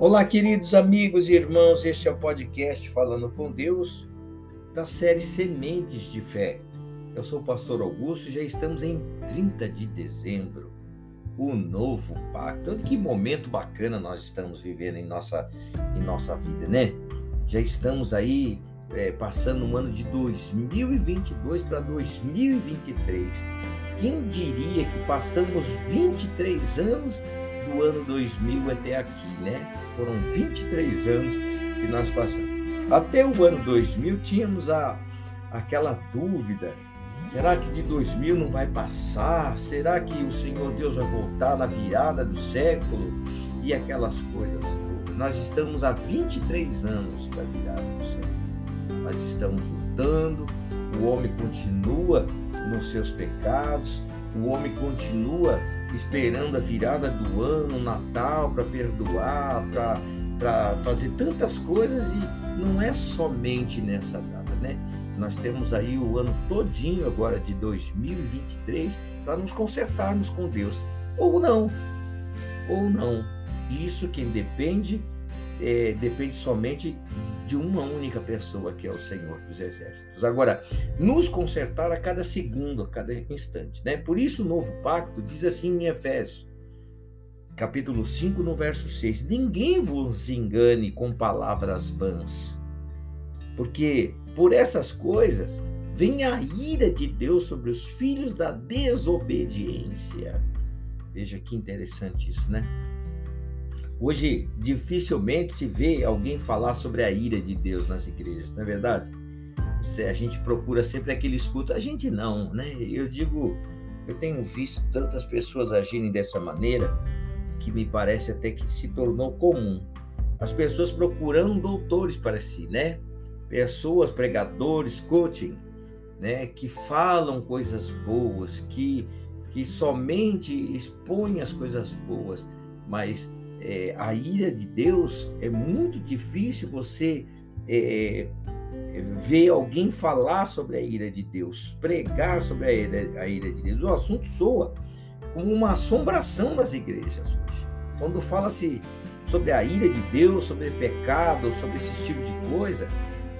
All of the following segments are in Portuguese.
Olá, queridos amigos e irmãos, este é o podcast Falando com Deus da série Sementes de Fé. Eu sou o pastor Augusto e já estamos em 30 de dezembro, o novo pacto. Que momento bacana nós estamos vivendo em nossa, em nossa vida, né? Já estamos aí é, passando um ano de 2022 para 2023. Quem diria que passamos 23 anos do ano 2000 até aqui, né? Foram 23 anos que nós passamos. Até o ano 2000 tínhamos a, aquela dúvida: será que de 2000 não vai passar? Será que o Senhor Deus vai voltar na virada do século? E aquelas coisas todas. Nós estamos há 23 anos da virada do século. Nós estamos lutando, o homem continua nos seus pecados, o homem continua esperando a virada do ano, o Natal, para perdoar, para fazer tantas coisas e não é somente nessa data, né? Nós temos aí o ano todinho agora de 2023 para nos consertarmos com Deus. Ou não, ou não. Isso quem depende é, depende somente de uma única pessoa, que é o Senhor dos Exércitos. Agora, nos consertar a cada segundo, a cada instante. Né? Por isso, o novo pacto diz assim em Efésios, capítulo 5, no verso 6: Ninguém vos engane com palavras vãs, porque por essas coisas vem a ira de Deus sobre os filhos da desobediência. Veja que interessante isso, né? Hoje, dificilmente se vê alguém falar sobre a ira de Deus nas igrejas, não é verdade? A gente procura sempre aquele escuta, a gente não, né? Eu digo, eu tenho visto tantas pessoas agirem dessa maneira que me parece até que se tornou comum. As pessoas procurando doutores para si, né? Pessoas, pregadores, coaching, né? Que falam coisas boas, que, que somente expõem as coisas boas, mas é, a ira de Deus, é muito difícil você é, é, ver alguém falar sobre a ira de Deus, pregar sobre a ira, a ira de Deus. O assunto soa como uma assombração nas igrejas hoje. Quando fala-se sobre a ira de Deus, sobre pecado, sobre esse tipo de coisa,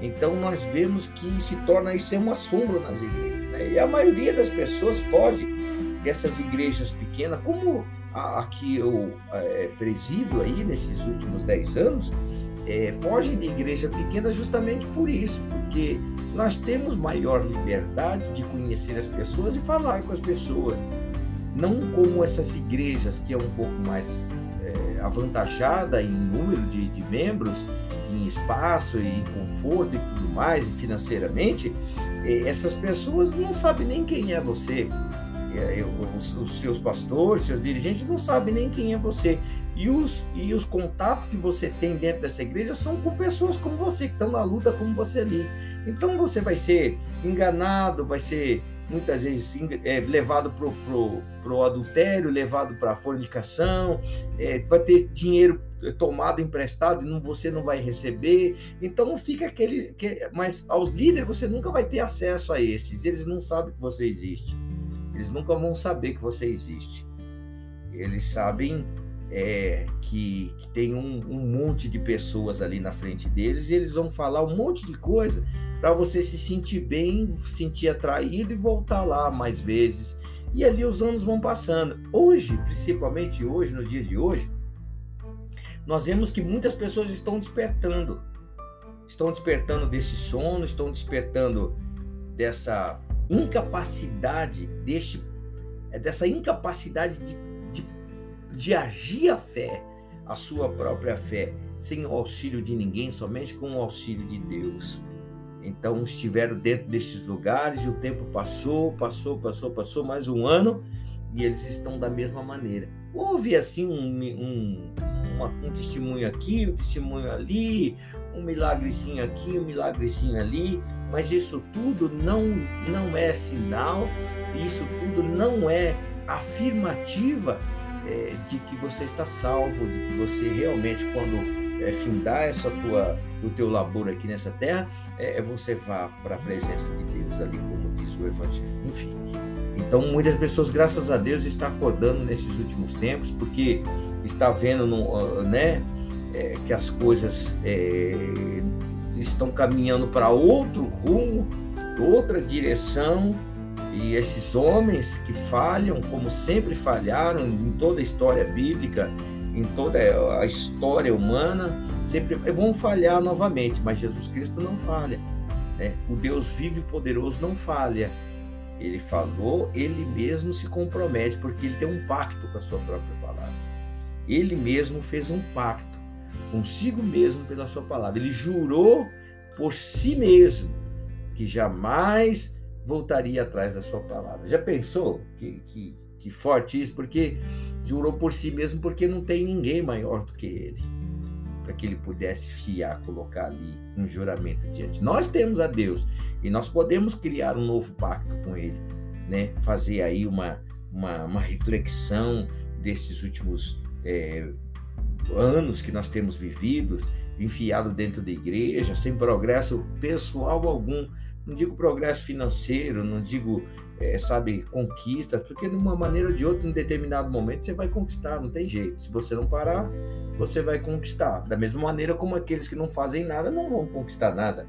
então nós vemos que se torna isso é um assombro nas igrejas. Né? E a maioria das pessoas foge dessas igrejas pequenas, como a, a que eu é, presido aí nesses últimos 10 anos, é, fogem de igreja pequena justamente por isso, porque nós temos maior liberdade de conhecer as pessoas e falar com as pessoas. Não como essas igrejas que é um pouco mais é, avantajada em número de, de membros, em espaço e em conforto e tudo mais, e financeiramente, é, essas pessoas não sabem nem quem é você os, os, seus pastores, seus dirigentes não sabem nem quem é você. E os, e os contatos que você tem dentro dessa igreja são com pessoas como você, que estão na luta como você ali. Então você vai ser enganado, vai ser muitas vezes é, levado para o adultério, levado para a fornicação, é, vai ter dinheiro tomado emprestado e não, você não vai receber. Então fica aquele. Que, mas aos líderes você nunca vai ter acesso a esses, eles não sabem que você existe. Eles nunca vão saber que você existe. Eles sabem é, que, que, tem um, um, monte de pessoas ali na frente deles e eles vão falar um monte de coisa para você se sentir bem, se sentir atraído e voltar lá mais vezes. E ali os anos vão passando. Hoje, principalmente hoje, no dia de hoje, nós vemos que muitas pessoas estão despertando. Estão despertando desse sono, estão despertando dessa incapacidade deste, dessa incapacidade de, de, de agir a fé, a sua própria fé, sem o auxílio de ninguém, somente com o auxílio de Deus. Então estiveram dentro destes lugares e o tempo passou, passou, passou, passou mais um ano e eles estão da mesma maneira. Houve assim um, um, um testemunho aqui, um testemunho ali, um milagrezinho aqui, um milagrezinho ali, mas isso tudo não, não é sinal, isso tudo não é afirmativa é, de que você está salvo, de que você realmente, quando é, findar essa tua, o teu labor aqui nessa terra, é, é você vá para a presença de Deus, ali como diz o Evangelho. Enfim. Então, muitas pessoas, graças a Deus, estão acordando nesses últimos tempos, porque está vendo, no, né? É, que as coisas é, estão caminhando para outro rumo, outra direção, e esses homens que falham, como sempre falharam em toda a história bíblica, em toda a história humana, sempre vão falhar novamente, mas Jesus Cristo não falha. Né? O Deus vivo e poderoso não falha. Ele falou, ele mesmo se compromete, porque ele tem um pacto com a sua própria palavra. Ele mesmo fez um pacto consigo mesmo pela sua palavra. Ele jurou por si mesmo que jamais voltaria atrás da sua palavra. Já pensou que, que, que forte isso? Porque jurou por si mesmo, porque não tem ninguém maior do que ele, para que ele pudesse fiar, colocar ali um juramento diante. Nós temos a Deus e nós podemos criar um novo pacto com ele, né? Fazer aí uma, uma, uma reflexão desses últimos é, anos que nós temos vividos, enfiado dentro da igreja, sem progresso pessoal algum. Não digo progresso financeiro, não digo, é, sabe, conquista, porque de uma maneira ou de outra, em determinado momento, você vai conquistar, não tem jeito. Se você não parar, você vai conquistar. Da mesma maneira como aqueles que não fazem nada não vão conquistar nada.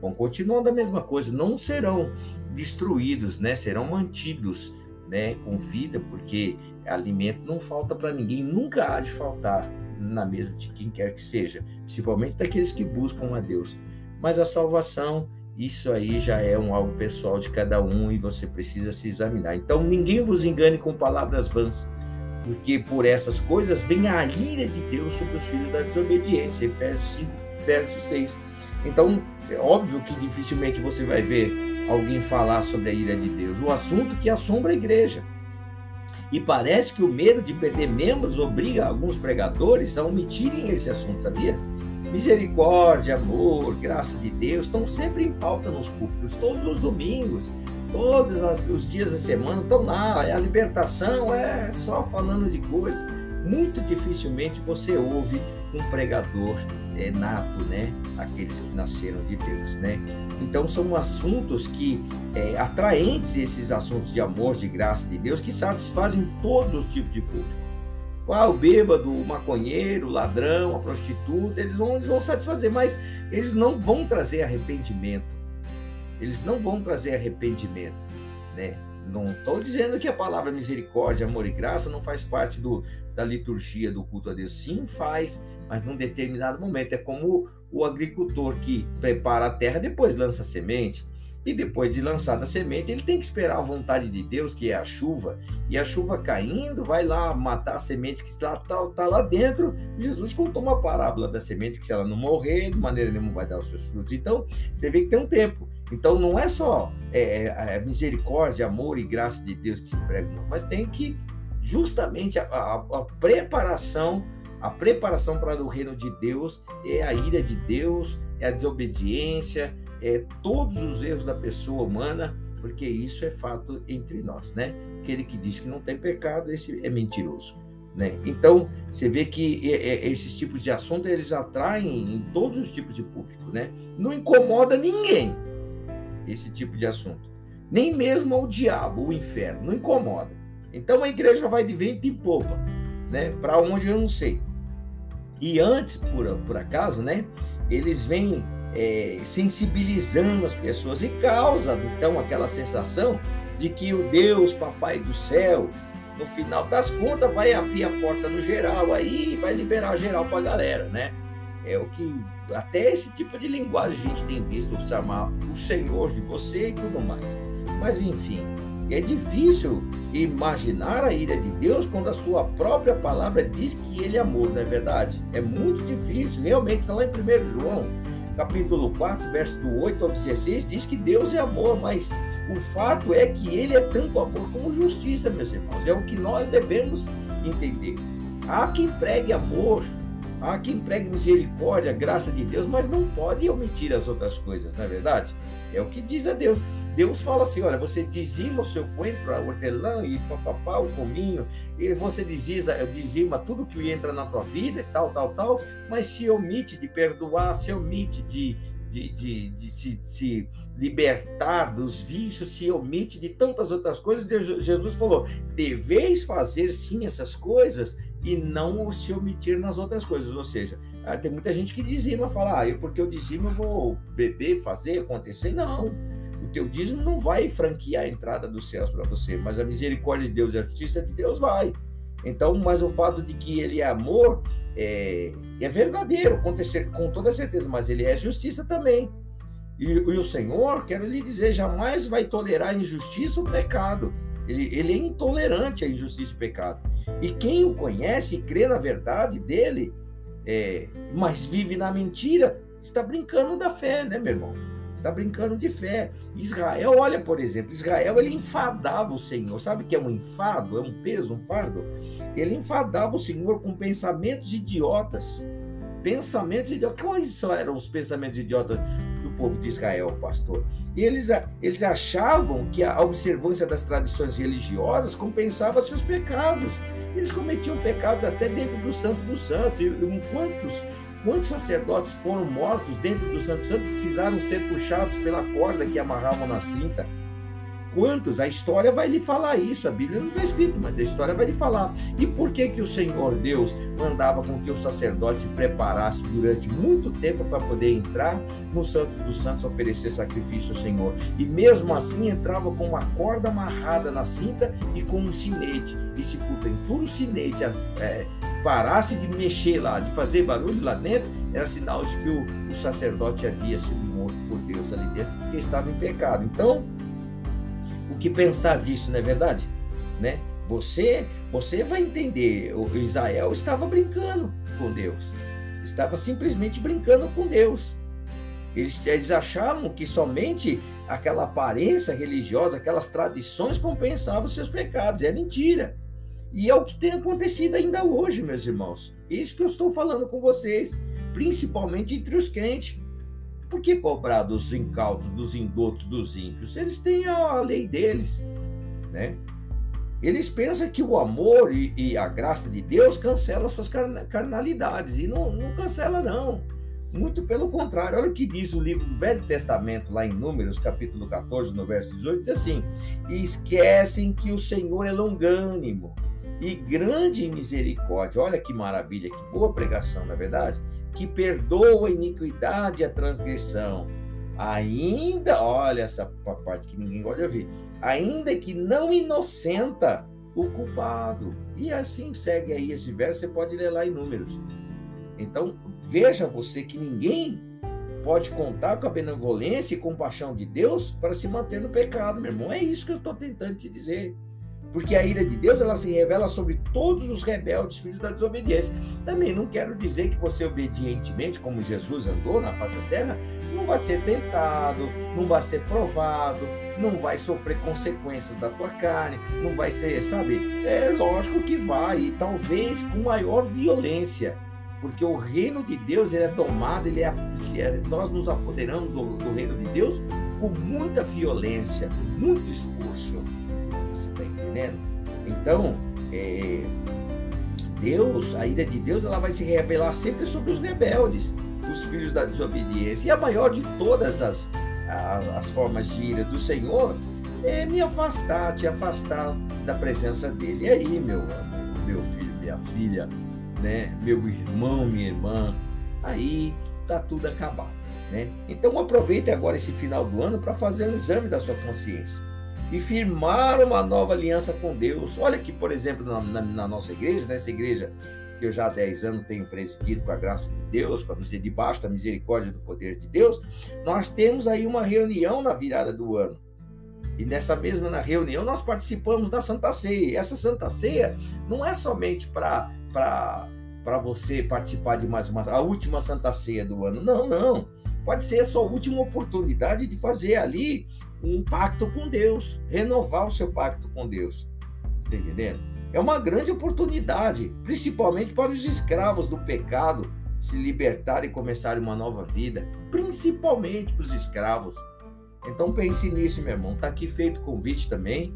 Vão continuar da mesma coisa, não serão destruídos, né? Serão mantidos, né, com vida, porque alimento não falta para ninguém, nunca há de faltar na mesa de quem quer que seja, principalmente daqueles que buscam a Deus. Mas a salvação, isso aí já é um algo pessoal de cada um e você precisa se examinar. Então ninguém vos engane com palavras vãs, porque por essas coisas vem a ira de Deus sobre os filhos da desobediência. Efésios 5, verso 6. Então, é óbvio que dificilmente você vai ver alguém falar sobre a ira de Deus. O assunto que assombra a igreja e parece que o medo de perder membros obriga alguns pregadores a omitirem esse assunto, sabia? Misericórdia, amor, graça de Deus estão sempre em pauta nos cultos, todos os domingos, todos os dias da semana estão lá. A libertação é só falando de coisas. Muito dificilmente você ouve um pregador é, nato, né? Aqueles que nasceram de Deus, né? Então são assuntos que é, atraentes esses assuntos de amor, de graça de Deus, que satisfazem todos os tipos de público. Ah, o bêbado, o maconheiro, o ladrão, a prostituta, eles vão, eles vão satisfazer, mas eles não vão trazer arrependimento. Eles não vão trazer arrependimento, né? Não estou dizendo que a palavra misericórdia, amor e graça não faz parte do, da liturgia do culto a Deus. Sim, faz, mas num determinado momento. É como o agricultor que prepara a terra, depois lança a semente. E depois de lançada a semente, ele tem que esperar a vontade de Deus, que é a chuva. E a chuva caindo, vai lá matar a semente que está, está, está lá dentro. Jesus contou uma parábola da semente que, se ela não morrer, de maneira nenhuma vai dar os seus frutos. Então, você vê que tem um tempo. Então, não é só é, é, é misericórdia, amor e graça de Deus que se pregam, mas tem que justamente a, a, a preparação a preparação para o reino de Deus é a ira de Deus, é a desobediência, é todos os erros da pessoa humana, porque isso é fato entre nós, né? Aquele que diz que não tem pecado, esse é mentiroso, né? Então, você vê que esses tipos de assunto eles atraem em todos os tipos de público, né? Não incomoda ninguém esse tipo de assunto. Nem mesmo ao diabo, o inferno, não incomoda. Então a igreja vai de vento em popa, né? Para onde eu não sei. E antes, por, por acaso, né? Eles vêm é, sensibilizando as pessoas e causa então aquela sensação de que o Deus, Papai do céu, no final das contas vai abrir a porta no geral aí vai liberar geral para a galera, né? É o que até esse tipo de linguagem a gente tem visto chamar o Senhor de você e tudo mais. Mas enfim, é difícil imaginar a ira de Deus quando a sua própria palavra diz que ele é amor, não é verdade? É muito difícil, realmente, está lá em 1 João, capítulo 4, verso do 8 ao 16, diz que Deus é amor, mas o fato é que ele é tanto amor como justiça, meus irmãos. É o que nós devemos entender. Há quem pregue amor, há quem pregue misericórdia, graça de Deus, mas não pode omitir as outras coisas, não é verdade? É o que diz a Deus. Deus fala assim: olha, você dizima o seu coentro, a hortelã e papapá, o cominho, e você dizima, dizima tudo que entra na tua vida e tal, tal, tal, mas se omite de perdoar, se omite de, de, de, de se, se, libertar dos vícios, se omite de tantas outras coisas. Jesus falou: deveis fazer sim essas coisas e não se omitir nas outras coisas. Ou seja, Ah, tem muita gente que dizima, fala, ah, eu, porque eu dizimo eu vou beber, fazer, acontecer. Não, o teu dízimo não vai franquear a entrada dos céus para você, mas a misericórdia de Deus e a justiça de Deus vai. Então, mas o fato de que ele é amor é, é verdadeiro, acontecer com toda certeza, mas ele é justiça também. E, e, o Senhor, quero lhe dizer, jamais vai tolerar injustiça ou pecado. Ele, ele é intolerante à injustiça e pecado. E quem o conhece e crê na verdade dele, é, mas vive na mentira, está brincando da fé, né, meu irmão? Está brincando de fé. Israel, olha, por exemplo, Israel ele enfadava o Senhor. Sabe o que é um enfado? É um peso, um fardo? Ele enfadava o Senhor com pensamentos idiotas. Pensamentos idiotas. Quais eram os pensamentos idiotas povo de Israel, pastor? Eles, eles achavam que a observância das tradições religiosas compensava seus pecados. Eles cometiam pecados até dentro do Santo dos Santos. E quantos, quantos sacerdotes foram mortos dentro do Santo Santo precisaram ser puxados pela corda que amarravam na cinta? Quantos? A história vai lhe falar isso. A Bíblia não está escrito, mas a história vai lhe falar. E por que que o Senhor Deus mandava com que o sacerdote se preparasse durante muito tempo para poder entrar no Santo dos Santos oferecer sacrifício ao Senhor? E mesmo assim entrava com uma corda amarrada na cinta e com um sinete. E se porventura o sinete é, parasse de mexer lá, de fazer barulho lá dentro, era sinal de que o, o sacerdote havia sido morto por Deus ali dentro, porque estava em pecado. Então, o que pensar disso, não é verdade? Né? Você, você vai entender. O Israel estava brincando com Deus. Estava simplesmente brincando com Deus. Eles, eles achavam que somente aquela aparência religiosa, aquelas tradições compensavam os seus pecados. É mentira. E é o que tem acontecido ainda hoje, meus irmãos. Isso que eu estou falando com vocês, principalmente entre os crentes. Por que cobrar dos incautos, dos indotos, dos ímpios? Eles têm a lei deles, né? Eles pensam que o amor e, e a graça de Deus cancela suas carnalidades. E não, não cancela, não. Muito pelo contrário. Olha o que diz o livro do Velho Testamento, lá em Números, capítulo 14, no verso 18, diz assim: Esquecem que o Senhor é longânimo e grande em misericórdia. Olha que maravilha, que boa pregação, na é verdade que perdoa a iniquidade e a transgressão, ainda, olha essa parte que ninguém gosta de ouvir, ainda que não inocenta o culpado. E assim segue aí esse verso, você pode ler lá em números. Então, veja você que ninguém pode contar com a benevolência e compaixão de Deus para se manter no pecado, meu irmão. É isso que eu estou tentando te dizer. Porque a ira de Deus ela se revela sobre todos os rebeldes, filhos da desobediência. Também não quero dizer que você obedientemente, como Jesus andou na face da terra, não vai ser tentado, não vai ser provado, não vai sofrer consequências da tua carne, não vai ser, sabe? É lógico que vai, e talvez com maior violência. Porque o reino de Deus ele é tomado, ele é, nós nos apoderamos do, do reino de Deus com muita violência, muito esforço entendendo? Então, é, Deus, a ira de Deus, ela vai se revelar sempre sobre os rebeldes, os filhos da desobediência. E a maior de todas as, as, as formas de ira do Senhor é me afastar, te afastar da presença dele. E aí, meu amor, meu filho, minha filha, né, meu irmão, minha irmã, aí tá tudo acabado, né? Então aproveite agora esse final do ano para fazer um exame da sua consciência e firmar uma nova aliança com Deus. Olha aqui, por exemplo, na, na, na nossa igreja, nessa igreja que eu já há 10 anos tenho presidido com a graça de Deus, com a misericórdia, debaixo da misericórdia do poder de Deus, nós temos aí uma reunião na virada do ano. E nessa mesma reunião nós participamos da Santa Ceia. Essa Santa Ceia não é somente para para você participar de mais uma a última Santa Ceia do ano. Não, não. Pode ser a sua última oportunidade de fazer ali um pacto com Deus, renovar o seu pacto com Deus. Está entendendo? É uma grande oportunidade, principalmente para os escravos do pecado se libertarem e começarem uma nova vida, principalmente para os escravos. Então pense nisso, meu irmão. Está aqui feito o convite também.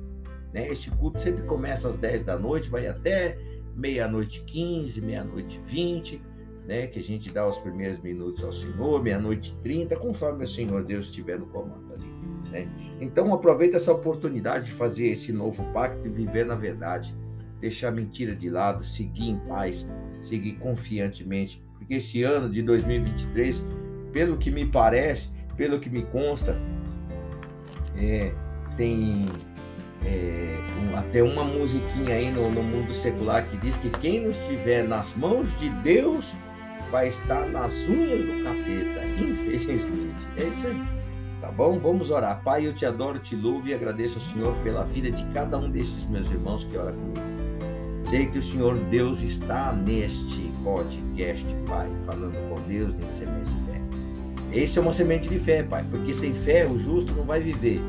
Né? Este culto sempre começa às 10 da noite, vai até meia-noite 15, meia-noite 20, né? Que a gente dá os primeiros minutos ao Senhor, meia-noite 30, conforme o Senhor Deus estiver no comando ali. Né? Então aproveita essa oportunidade de fazer esse novo pacto e viver na verdade, deixar a mentira de lado, seguir em paz, seguir confiantemente, porque esse ano de 2023, pelo que me parece, pelo que me consta, é, tem é, um, até uma musiquinha aí no, no mundo secular que diz que quem não estiver nas mãos de Deus vai estar nas unhas do capeta, infelizmente. É isso aí. Bom? Vamos orar. Pai, eu te adoro, te louvo e agradeço ao Senhor pela vida de cada um desses meus irmãos que ora comigo. Sei que o Senhor Deus está neste podcast, Pai, falando com Deus em semente de fé. Esse é uma semente de fé, Pai, porque sem fé o justo não vai viver.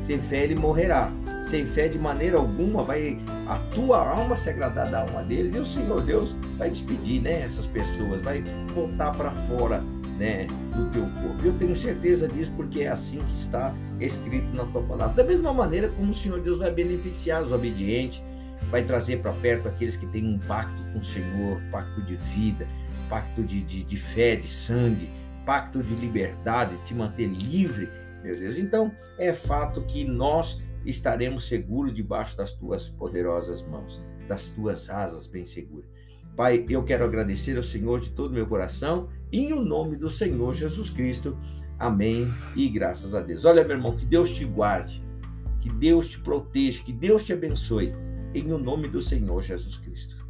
Sem fé ele morrerá. Sem fé de maneira alguma vai a tua alma se agradar da alma dele e o Senhor Deus vai despedir, né, essas pessoas, vai botar para fora, né, do teu corpo. Eu tenho certeza disso porque é assim que está escrito na tua palavra. Da mesma maneira como o Senhor Deus vai beneficiar os obedientes, vai trazer para perto aqueles que têm um pacto com o Senhor, pacto de vida, pacto de, de, de fé, de sangue, pacto de liberdade, de se manter livre meu Deus. Então, é fato que nós estaremos seguros debaixo das tuas poderosas mãos, das tuas asas bem seguras. Pai, eu quero agradecer ao Senhor de todo o meu coração, em o nome do Senhor Jesus Cristo. Amém e graças a Deus. Olha, meu irmão, que Deus te guarde, que Deus te proteja, que Deus te abençoe, em o nome do Senhor Jesus Cristo.